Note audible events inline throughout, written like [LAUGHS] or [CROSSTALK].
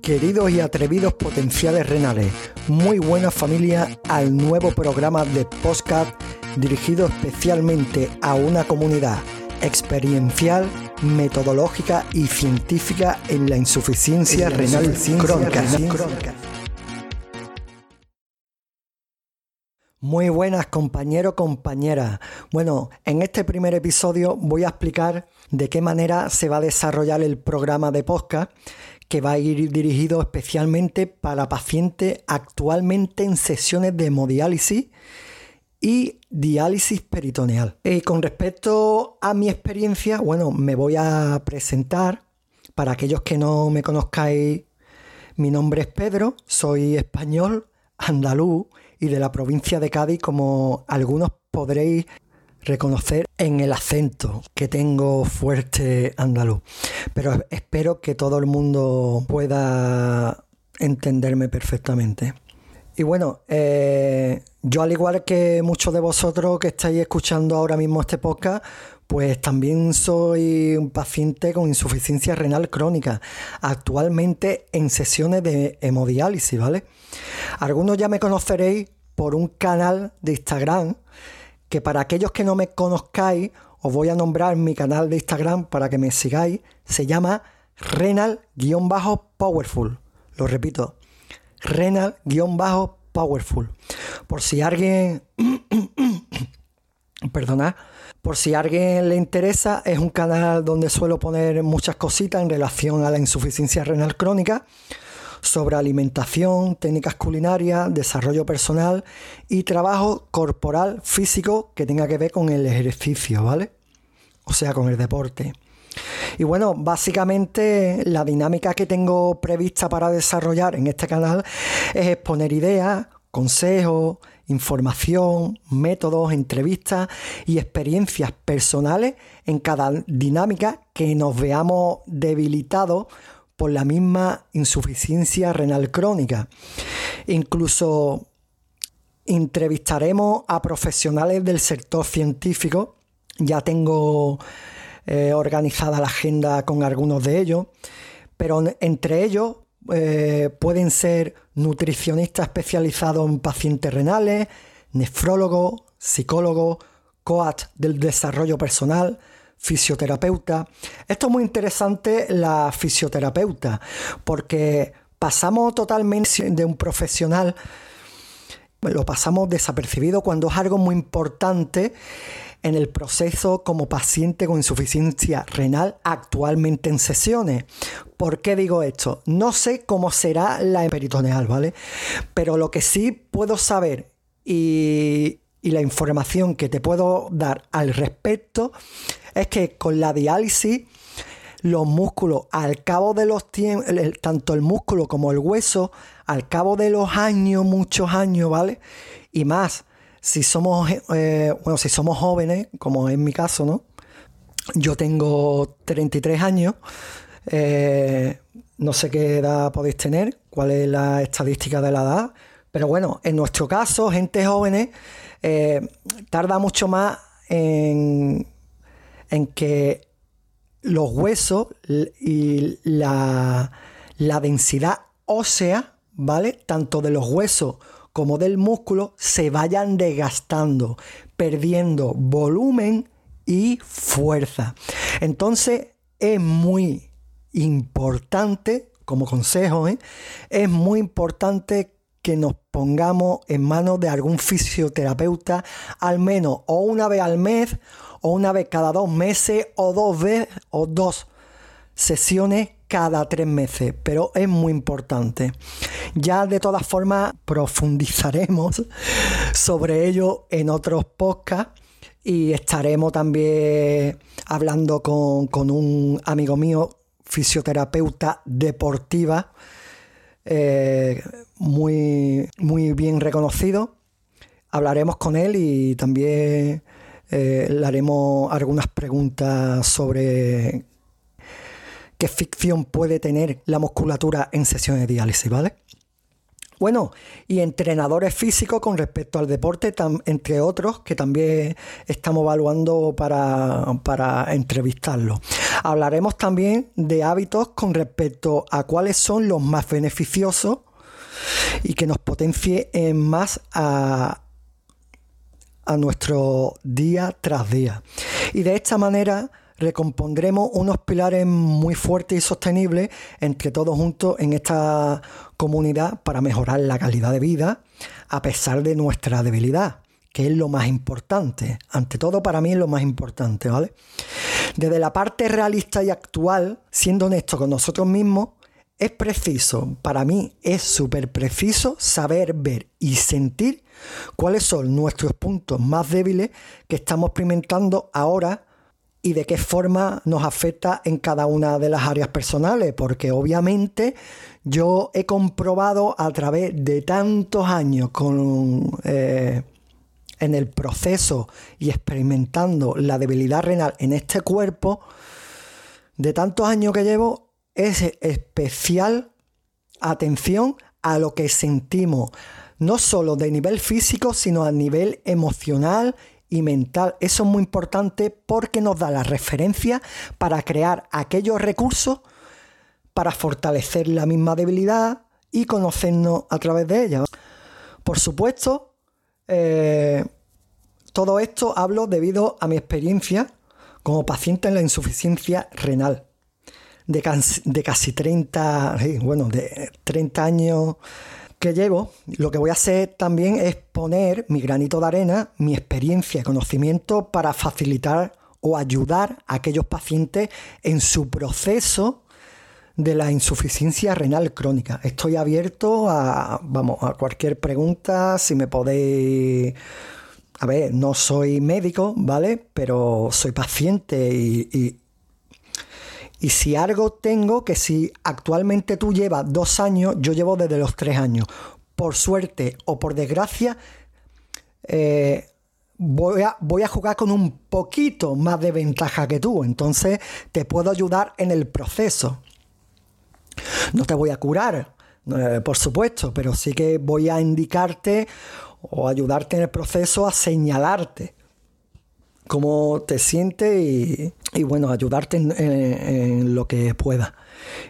Queridos y atrevidos potenciales renales, muy buena familia al nuevo programa de podcast dirigido especialmente a una comunidad experiencial, metodológica y científica en la insuficiencia renal crónica. Muy buenas compañeros, compañeras. Bueno, en este primer episodio voy a explicar de qué manera se va a desarrollar el programa de podcast que va a ir dirigido especialmente para pacientes actualmente en sesiones de hemodiálisis y diálisis peritoneal. Y con respecto a mi experiencia, bueno, me voy a presentar. Para aquellos que no me conozcáis, mi nombre es Pedro, soy español, andaluz y de la provincia de Cádiz, como algunos podréis reconocer en el acento que tengo fuerte andaluz. Pero espero que todo el mundo pueda entenderme perfectamente. Y bueno, eh, yo al igual que muchos de vosotros que estáis escuchando ahora mismo este podcast, pues también soy un paciente con insuficiencia renal crónica, actualmente en sesiones de hemodiálisis, ¿vale? Algunos ya me conoceréis por un canal de Instagram que para aquellos que no me conozcáis, os voy a nombrar mi canal de Instagram para que me sigáis. Se llama Renal-Powerful. Lo repito, Renal-Powerful. Por si alguien... [COUGHS] Perdona. Por si a alguien le interesa, es un canal donde suelo poner muchas cositas en relación a la insuficiencia renal crónica sobre alimentación, técnicas culinarias, desarrollo personal y trabajo corporal físico que tenga que ver con el ejercicio, ¿vale? O sea, con el deporte. Y bueno, básicamente la dinámica que tengo prevista para desarrollar en este canal es exponer ideas, consejos, información, métodos, entrevistas y experiencias personales en cada dinámica que nos veamos debilitados por la misma insuficiencia renal crónica. Incluso entrevistaremos a profesionales del sector científico. Ya tengo eh, organizada la agenda con algunos de ellos, pero entre ellos eh, pueden ser nutricionistas especializados en pacientes renales, nefrólogos, psicólogos, coach del desarrollo personal, fisioterapeuta. Esto es muy interesante la fisioterapeuta, porque pasamos totalmente de un profesional, lo pasamos desapercibido cuando es algo muy importante en el proceso como paciente con insuficiencia renal actualmente en sesiones. ¿Por qué digo esto? No sé cómo será la peritoneal, ¿vale? Pero lo que sí puedo saber y, y la información que te puedo dar al respecto es que con la diálisis los músculos al cabo de los tiempos, tanto el músculo como el hueso, al cabo de los años, muchos años, ¿vale? Y más, si somos, eh, bueno, si somos jóvenes, como en mi caso, ¿no? Yo tengo 33 años, eh, no sé qué edad podéis tener, cuál es la estadística de la edad, pero bueno, en nuestro caso, gente joven eh, tarda mucho más en en que los huesos y la, densidad ósea, ¿vale? Tanto de los huesos como del músculo se vayan desgastando, perdiendo volumen y fuerza. Entonces es muy importante, como consejo, ¿eh? es muy importante que nos pongamos en manos de algún fisioterapeuta al menos o una vez al mes o una vez cada dos meses o dos veces o dos sesiones cada tres meses, pero es muy importante. Ya de todas formas profundizaremos [LAUGHS] sobre ello en otros podcasts y estaremos también hablando con, con un amigo mío, fisioterapeuta deportiva, eh, muy, muy bien reconocido. Hablaremos con él y también eh, le haremos algunas preguntas sobre qué ficción puede tener la musculatura en sesiones de diálisis, ¿vale? Bueno, y entrenadores físicos con respecto al deporte, entre otros, que también estamos evaluando para, para entrevistarlos. Hablaremos también de hábitos con respecto a cuáles son los más beneficiosos y que nos potencie más a, a nuestro día tras día. Y de esta manera recompondremos unos pilares muy fuertes y sostenibles entre todos juntos en esta comunidad para mejorar la calidad de vida a pesar de nuestra debilidad, que es lo más importante. Ante todo para mí es lo más importante, ¿vale? Desde la parte realista y actual, siendo honesto con nosotros mismos, es preciso, para mí es súper preciso saber ver y sentir cuáles son nuestros puntos más débiles que estamos experimentando ahora y de qué forma nos afecta en cada una de las áreas personales, porque obviamente yo he comprobado a través de tantos años con, eh, en el proceso y experimentando la debilidad renal en este cuerpo, de tantos años que llevo, es especial atención a lo que sentimos, no solo de nivel físico, sino a nivel emocional y mental. Eso es muy importante porque nos da la referencia para crear aquellos recursos para fortalecer la misma debilidad y conocernos a través de ella. Por supuesto, eh, todo esto hablo debido a mi experiencia como paciente en la insuficiencia renal. De, de casi 30, bueno, de 30 años que llevo, lo que voy a hacer también es poner mi granito de arena, mi experiencia y conocimiento para facilitar o ayudar a aquellos pacientes en su proceso de la insuficiencia renal crónica. Estoy abierto a, vamos, a cualquier pregunta, si me podéis... A ver, no soy médico, ¿vale? Pero soy paciente y, y si algo tengo, que si actualmente tú llevas dos años, yo llevo desde los tres años. Por suerte o por desgracia, eh, voy, a, voy a jugar con un poquito más de ventaja que tú. Entonces te puedo ayudar en el proceso. No te voy a curar, eh, por supuesto, pero sí que voy a indicarte o ayudarte en el proceso a señalarte cómo te sientes y, bueno, ayudarte en, lo que pueda.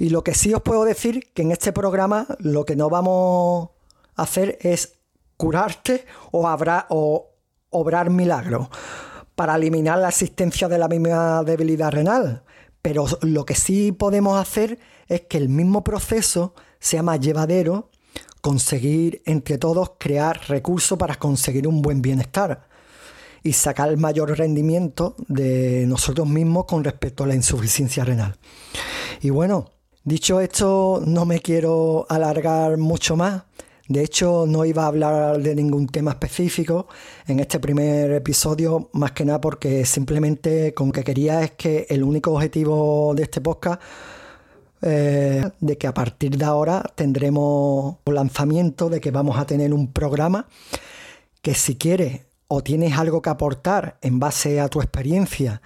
Y lo que sí os puedo decir, que en este programa lo que no vamos a hacer es curarte o, o obrar milagros para eliminar la existencia de la misma debilidad renal. Pero lo que sí podemos hacer es que el mismo proceso sea más llevadero, conseguir entre todos crear recursos para conseguir un buen bienestar y sacar mayor rendimiento de nosotros mismos con respecto a la insuficiencia renal. Y bueno, dicho esto, no me quiero alargar mucho más. De hecho, no iba a hablar de ningún tema específico en este primer episodio, más que nada porque simplemente con que quería es que el único objetivo de este podcast eh, de que a partir de ahora tendremos lanzamiento, de que vamos a tener un programa que si quieres o tienes algo que aportar en base a tu experiencia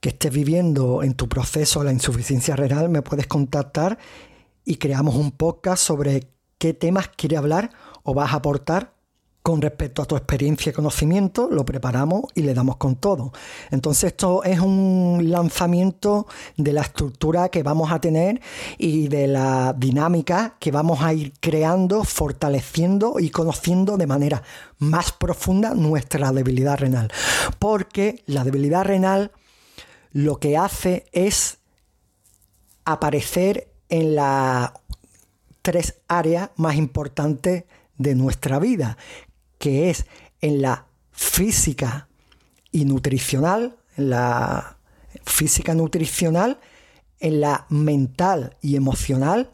que estés viviendo en tu proceso de la insuficiencia renal, me puedes contactar y creamos un podcast sobre qué temas quieres hablar o vas a aportar con respecto a tu experiencia y conocimiento, lo preparamos y le damos con todo. Entonces esto es un lanzamiento de la estructura que vamos a tener y de la dinámica que vamos a ir creando, fortaleciendo y conociendo de manera más profunda nuestra debilidad renal. Porque la debilidad renal lo que hace es aparecer en las tres áreas más importantes de nuestra vida, que es en la física y nutricional, en la física nutricional, en la mental y emocional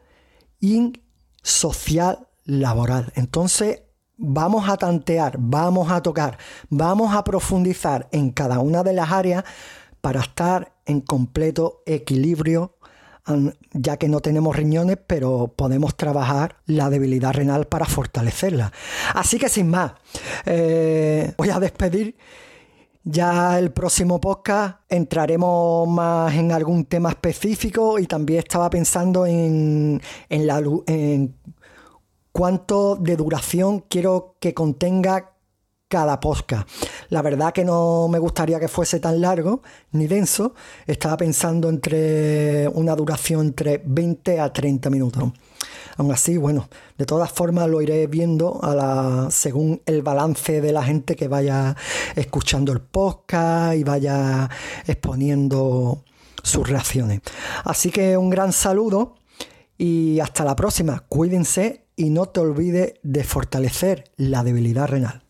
y social laboral. Entonces, vamos a tantear, vamos a tocar, vamos a profundizar en cada una de las áreas para estar en completo equilibrio ya que no tenemos riñones, pero podemos trabajar la debilidad renal para fortalecerla. Así que sin más, eh, voy a despedir. Ya el próximo podcast entraremos más en algún tema específico y también estaba pensando en, en, la, en cuánto de duración quiero que contenga cada podcast. La verdad que no me gustaría que fuese tan largo ni denso. Estaba pensando entre una duración entre 20 a 30 minutos. Aún así, bueno, de todas formas lo iré viendo a la, según el balance de la gente que vaya escuchando el podcast y vaya exponiendo sus reacciones. Así que un gran saludo y hasta la próxima. Cuídense y no te olvides de fortalecer la debilidad renal.